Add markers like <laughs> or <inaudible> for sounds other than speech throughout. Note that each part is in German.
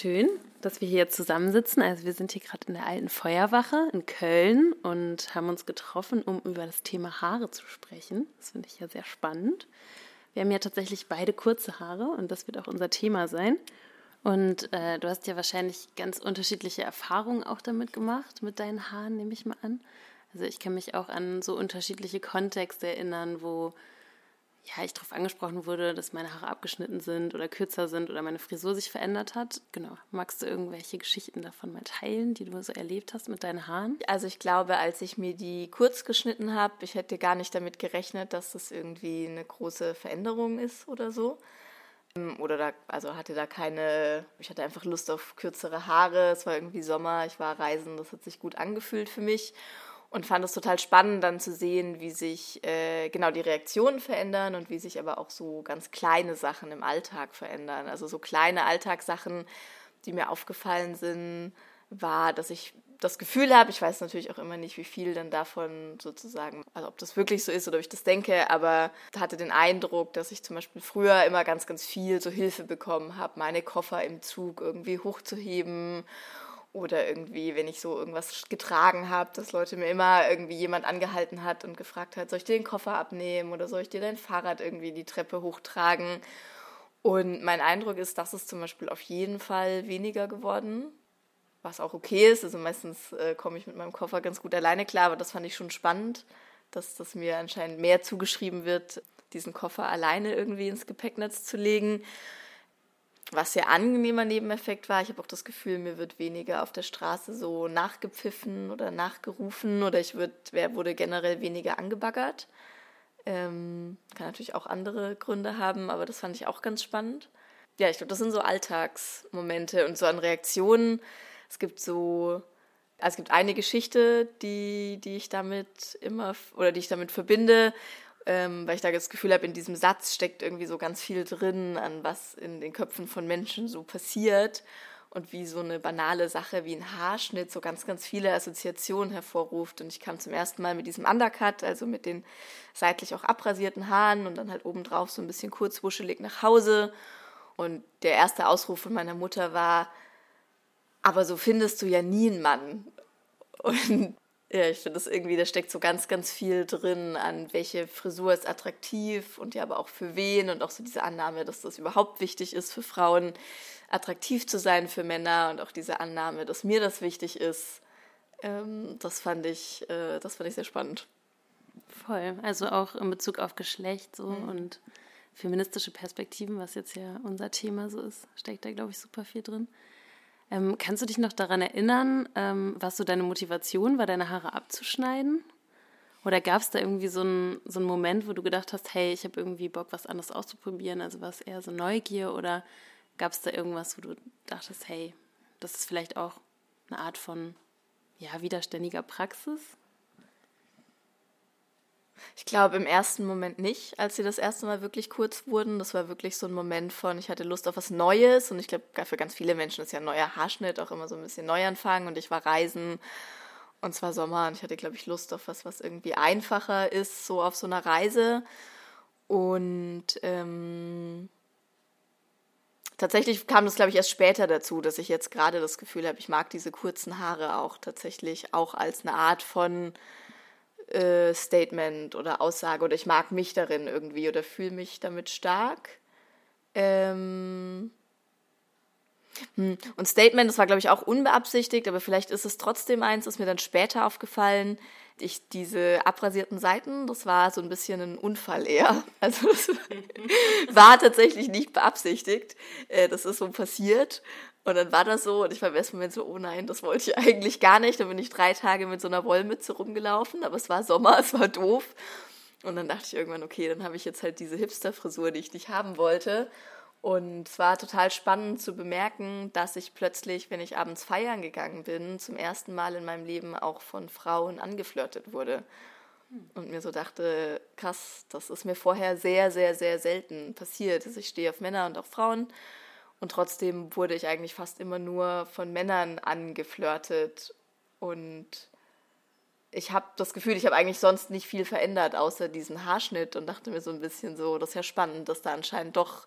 schön, dass wir hier zusammensitzen. Also wir sind hier gerade in der alten Feuerwache in Köln und haben uns getroffen, um über das Thema Haare zu sprechen. Das finde ich ja sehr spannend. Wir haben ja tatsächlich beide kurze Haare und das wird auch unser Thema sein. Und äh, du hast ja wahrscheinlich ganz unterschiedliche Erfahrungen auch damit gemacht, mit deinen Haaren, nehme ich mal an. Also ich kann mich auch an so unterschiedliche Kontexte erinnern, wo ja, ich darauf angesprochen wurde, dass meine Haare abgeschnitten sind oder kürzer sind oder meine Frisur sich verändert hat. Genau. Magst du irgendwelche Geschichten davon mal teilen, die du so erlebt hast mit deinen Haaren? Also ich glaube, als ich mir die kurz geschnitten habe, ich hätte gar nicht damit gerechnet, dass das irgendwie eine große Veränderung ist oder so. Ähm, oder da, also hatte da keine, ich hatte einfach Lust auf kürzere Haare. Es war irgendwie Sommer, ich war reisen, das hat sich gut angefühlt für mich und fand es total spannend, dann zu sehen, wie sich äh, genau die Reaktionen verändern und wie sich aber auch so ganz kleine Sachen im Alltag verändern. Also so kleine Alltagssachen, die mir aufgefallen sind, war, dass ich das Gefühl habe, ich weiß natürlich auch immer nicht, wie viel dann davon sozusagen, also ob das wirklich so ist oder ob ich das denke, aber hatte den Eindruck, dass ich zum Beispiel früher immer ganz, ganz viel so Hilfe bekommen habe, meine Koffer im Zug irgendwie hochzuheben oder irgendwie, wenn ich so irgendwas getragen habe, dass Leute mir immer irgendwie jemand angehalten hat und gefragt hat, soll ich dir den Koffer abnehmen oder soll ich dir dein Fahrrad irgendwie die Treppe hochtragen? Und mein Eindruck ist, dass es zum Beispiel auf jeden Fall weniger geworden, was auch okay ist. Also meistens äh, komme ich mit meinem Koffer ganz gut alleine klar, aber das fand ich schon spannend, dass das mir anscheinend mehr zugeschrieben wird, diesen Koffer alleine irgendwie ins Gepäcknetz zu legen was sehr angenehmer Nebeneffekt war, ich habe auch das Gefühl, mir wird weniger auf der Straße so nachgepfiffen oder nachgerufen oder ich wird, wer wurde generell weniger angebaggert. Ähm, kann natürlich auch andere Gründe haben, aber das fand ich auch ganz spannend. Ja, ich glaube, das sind so Alltagsmomente und so an Reaktionen. Es gibt so, also es gibt eine Geschichte, die, die ich damit immer oder die ich damit verbinde ähm, weil ich da das Gefühl habe, in diesem Satz steckt irgendwie so ganz viel drin, an was in den Köpfen von Menschen so passiert und wie so eine banale Sache wie ein Haarschnitt so ganz, ganz viele Assoziationen hervorruft. Und ich kam zum ersten Mal mit diesem Undercut, also mit den seitlich auch abrasierten Haaren und dann halt obendrauf so ein bisschen kurzwuschelig nach Hause. Und der erste Ausruf von meiner Mutter war, aber so findest du ja nie einen Mann. <laughs> Und ja, ich finde das irgendwie, da steckt so ganz, ganz viel drin, an welche Frisur ist attraktiv und ja, aber auch für wen und auch so diese Annahme, dass das überhaupt wichtig ist für Frauen, attraktiv zu sein für Männer und auch diese Annahme, dass mir das wichtig ist. Ähm, das fand ich, äh, das fand ich sehr spannend. Voll, also auch in Bezug auf Geschlecht so mhm. und feministische Perspektiven, was jetzt ja unser Thema so ist, steckt da, glaube ich, super viel drin. Ähm, kannst du dich noch daran erinnern, ähm, was so deine Motivation war, deine Haare abzuschneiden? Oder gab es da irgendwie so einen so Moment, wo du gedacht hast, hey, ich habe irgendwie Bock, was anderes auszuprobieren? Also war es eher so Neugier oder gab es da irgendwas, wo du dachtest, hey, das ist vielleicht auch eine Art von ja, widerständiger Praxis? Ich glaube im ersten Moment nicht, als sie das erste Mal wirklich kurz wurden. Das war wirklich so ein Moment von, ich hatte Lust auf was Neues und ich glaube, für ganz viele Menschen ist ja ein neuer Haarschnitt auch immer so ein bisschen Neuanfang und ich war reisen und zwar Sommer und ich hatte, glaube ich, Lust auf was, was irgendwie einfacher ist, so auf so einer Reise. Und ähm, tatsächlich kam das, glaube ich, erst später dazu, dass ich jetzt gerade das Gefühl habe, ich mag diese kurzen Haare auch tatsächlich auch als eine Art von äh, Statement oder Aussage oder ich mag mich darin irgendwie oder fühle mich damit stark. Ähm hm, und Statement, das war, glaube ich, auch unbeabsichtigt, aber vielleicht ist es trotzdem eins, ist mir dann später aufgefallen. Ich, diese abrasierten Seiten, das war so ein bisschen ein Unfall eher. <laughs> Also das <laughs> war tatsächlich nicht beabsichtigt. Äh, das ist so passiert. Und dann war das so und ich war im ersten Moment so, oh nein, das wollte ich eigentlich gar nicht. Dann bin ich drei Tage mit so einer Wollmütze rumgelaufen, aber es war Sommer, <laughs> es war doof. Und dann dachte ich irgendwann, okay, dann habe ich jetzt halt diese Hipster-Frisur, die ich nicht haben wollte. Und es war total spannend zu bemerken, dass ich plötzlich, wenn ich abends feiern gegangen bin, zum ersten Mal in meinem Leben auch von Frauen angeflirtet wurde. Und mir so dachte, krass, das ist mir vorher sehr, sehr, sehr selten passiert. Also ich stehe auf Männer und auch Frauen und trotzdem wurde ich eigentlich fast immer nur von Männern angeflirtet. Und ich habe das Gefühl, ich habe eigentlich sonst nicht viel verändert, außer diesen Haarschnitt und dachte mir so ein bisschen so, das ist ja spannend, dass da anscheinend doch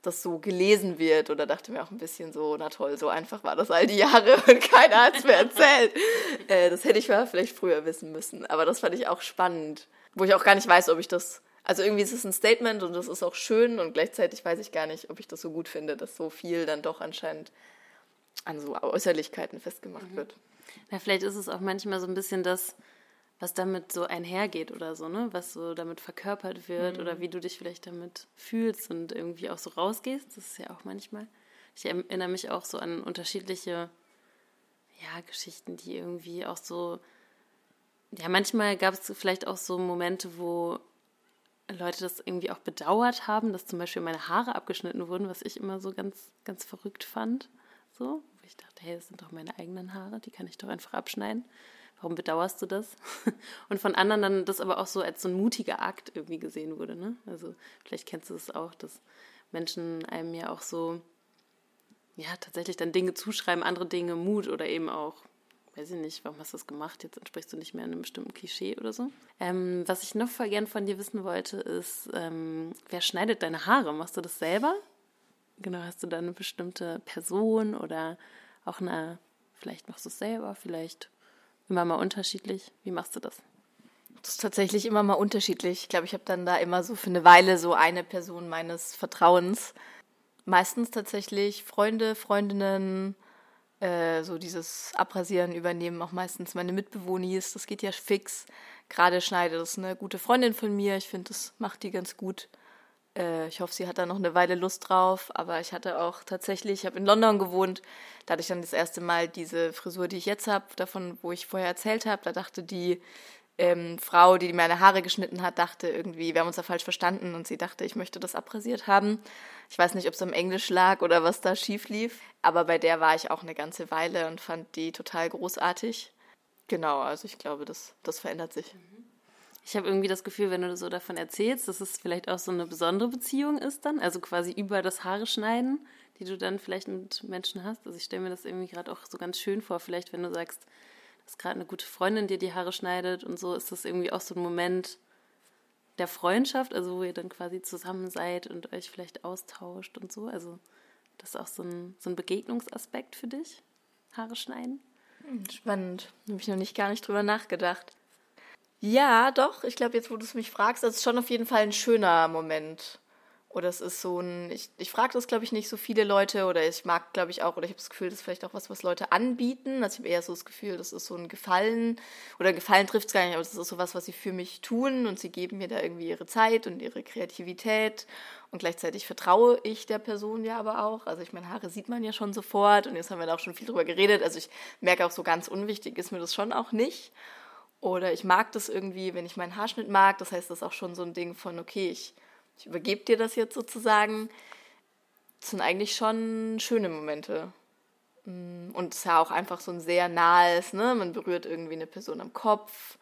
das so gelesen wird oder dachte mir auch ein bisschen so, na toll, so einfach war das all die Jahre und <laughs> keiner hat es mir erzählt. äh, das hätte ich vielleicht früher wissen müssen, aber das fand ich auch spannend, wo ich auch gar nicht weiß, ob ich das, also irgendwie ist es ein Statement und das ist auch schön und gleichzeitig weiß ich gar nicht, ob ich das so gut finde, dass so viel dann doch anscheinend an so Äußerlichkeiten festgemacht mhm. wird. Ja, vielleicht ist es auch manchmal so ein bisschen das, was damit so einhergeht oder so, ne? Was so damit verkörpert wird mhm. oder wie du dich vielleicht damit fühlst und irgendwie auch so rausgehst. Das ist ja auch manchmal. Ich erinnere mich auch so an unterschiedliche ja, Geschichten, die irgendwie auch so. Ja, manchmal gab es vielleicht auch so Momente, wo Leute das irgendwie auch bedauert haben, dass zum Beispiel meine Haare abgeschnitten wurden, was ich immer so ganz, ganz verrückt fand. So, wo ich dachte, hey, das sind doch meine eigenen Haare, die kann ich doch einfach abschneiden warum bedauerst du das? <laughs> Und von anderen dann das aber auch so als so ein mutiger Akt irgendwie gesehen wurde. Ne? Also vielleicht kennst du das auch, dass Menschen einem ja auch so, ja, tatsächlich dann Dinge zuschreiben, andere Dinge Mut oder eben auch, weiß ich nicht, warum hast du das gemacht? Jetzt entsprichst du nicht mehr einem bestimmten Klischee oder so. Ähm, was ich noch voll gern von dir wissen wollte, ist, ähm, wer schneidet deine Haare? Machst du das selber? Genau, hast du da eine bestimmte Person oder auch eine, vielleicht machst du es selber, vielleicht Immer mal unterschiedlich. Wie machst du das? Das ist tatsächlich immer mal unterschiedlich. Ich glaube, ich habe dann da immer so für eine Weile so eine Person meines Vertrauens. Meistens tatsächlich Freunde, Freundinnen, äh, so dieses Abrasieren übernehmen auch meistens meine Mitbewohnis. Das geht ja fix. Gerade schneidet das eine gute Freundin von mir. Ich finde, das macht die ganz gut. Äh, ich hoffe, sie hat da noch eine Weile Lust drauf. Aber ich hatte auch tatsächlich, ich habe in London gewohnt, da hatte ich dann das erste Mal diese Frisur, die ich jetzt habe, davon, wo ich vorher erzählt habe. Da dachte die ähm, Frau, die meine Haare geschnitten hat, dachte irgendwie, wir haben uns da falsch verstanden und sie dachte, ich möchte das abrasiert haben. Ich weiß nicht, ob es am Englisch lag oder was da schief lief, aber bei der war ich auch eine ganze Weile und fand die total großartig. Genau, also ich glaube, das, das verändert sich. Mhm. Ich habe irgendwie das Gefühl, wenn du so davon erzählst, dass es vielleicht auch so eine besondere Beziehung ist dann, also quasi über das Haare schneiden, die du dann vielleicht mit Menschen hast. Also ich stelle mir das irgendwie gerade auch so ganz schön vor, vielleicht wenn du sagst, dass gerade eine gute Freundin dir die Haare schneidet und so, ist das irgendwie auch so ein Moment der Freundschaft, also wo ihr dann quasi zusammen seid und euch vielleicht austauscht und so. Also das ist auch so ein, so ein Begegnungsaspekt für dich, Haare schneiden. Hm, spannend. Habe ich noch nicht gar nicht drüber nachgedacht. Ja, doch. Ich glaube, jetzt, wo du es mich fragst, das ist schon auf jeden Fall ein schöner Moment. Oder es ist so ein, ich, ich frage das, glaube ich, nicht so viele Leute oder ich mag, glaube ich, auch, oder ich habe das Gefühl, das ist vielleicht auch was, was Leute anbieten. Also ich habe eher so das Gefühl, das ist so ein Gefallen, oder Gefallen trifft es gar nicht, aber das ist so was, was sie für mich tun und sie geben mir da irgendwie ihre Zeit und ihre Kreativität und gleichzeitig vertraue ich der Person ja aber auch. Also ich meine, Haare sieht man ja schon sofort und jetzt haben wir da auch schon viel drüber geredet. Also ich merke auch so ganz unwichtig ist mir das schon auch nicht. Oder ich mag das irgendwie, wenn ich meinen Haarschnitt mag. Das heißt, das ist auch schon so ein Ding von, okay, ich, ich übergebe dir das jetzt sozusagen. Das sind eigentlich schon schöne Momente. Mm, und es ist ja auch einfach so ein sehr nahes, ne? Man berührt irgendwie eine Person am Kopf.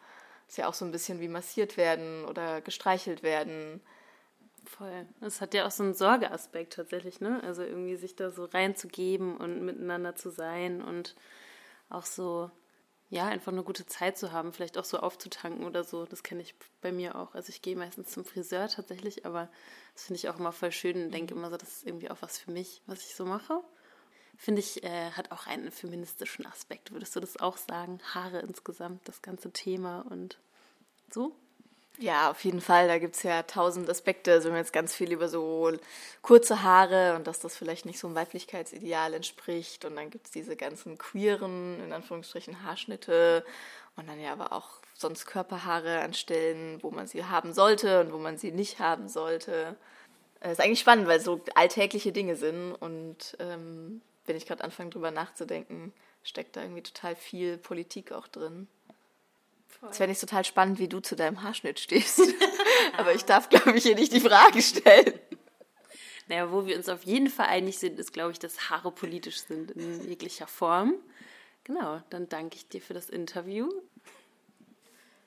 Ist ja auch so ein bisschen wie massiert werden oder gestreichelt werden. Voll. Es hat ja auch so einen Sorgeaspekt tatsächlich, ne? Also irgendwie sich da so reinzugeben und miteinander zu sein und auch so ja, einfach eine gute Zeit zu haben, vielleicht auch so aufzutanken oder so. Das kenne ich bei mir auch. Also ich gehe meistens zum Friseur tatsächlich, aber das finde ich auch immer voll schön und denke mhm. immer so, das ist irgendwie auch was für mich, was ich so mache. Finde ich, äh, hat auch einen feministischen Aspekt. Würdest du das auch sagen? Haare insgesamt, das ganze Thema und so? Ja, auf jeden Fall. Da gibt es ja tausend Aspekte. Also wir haben jetzt ganz viel über so kurze Haare und dass das vielleicht nicht so einem Weiblichkeitsideal entspricht. Und dann gibt es diese ganzen queeren, in Anführungsstrichen, Haarschnitte. Und dann ja aber auch sonst Körperhaare an Stellen, wo man sie haben sollte und wo man sie nicht haben sollte. Das äh, ist eigentlich spannend, weil so alltägliche Dinge sind. Und ähm, wenn ich gerade anfange, drüber nachzudenken, steckt da irgendwie total viel Politik auch drin. Es wäre nicht total spannend, wie du zu deinem Haarschnitt stehst. <laughs> Aber ich darf, glaube ich, hier nicht die Frage stellen. Naja, wo wir uns auf jeden Fall einig sind, ist, glaube ich, dass Haare politisch sind in jeglicher Form. Genau, dann danke ich dir für das Interview.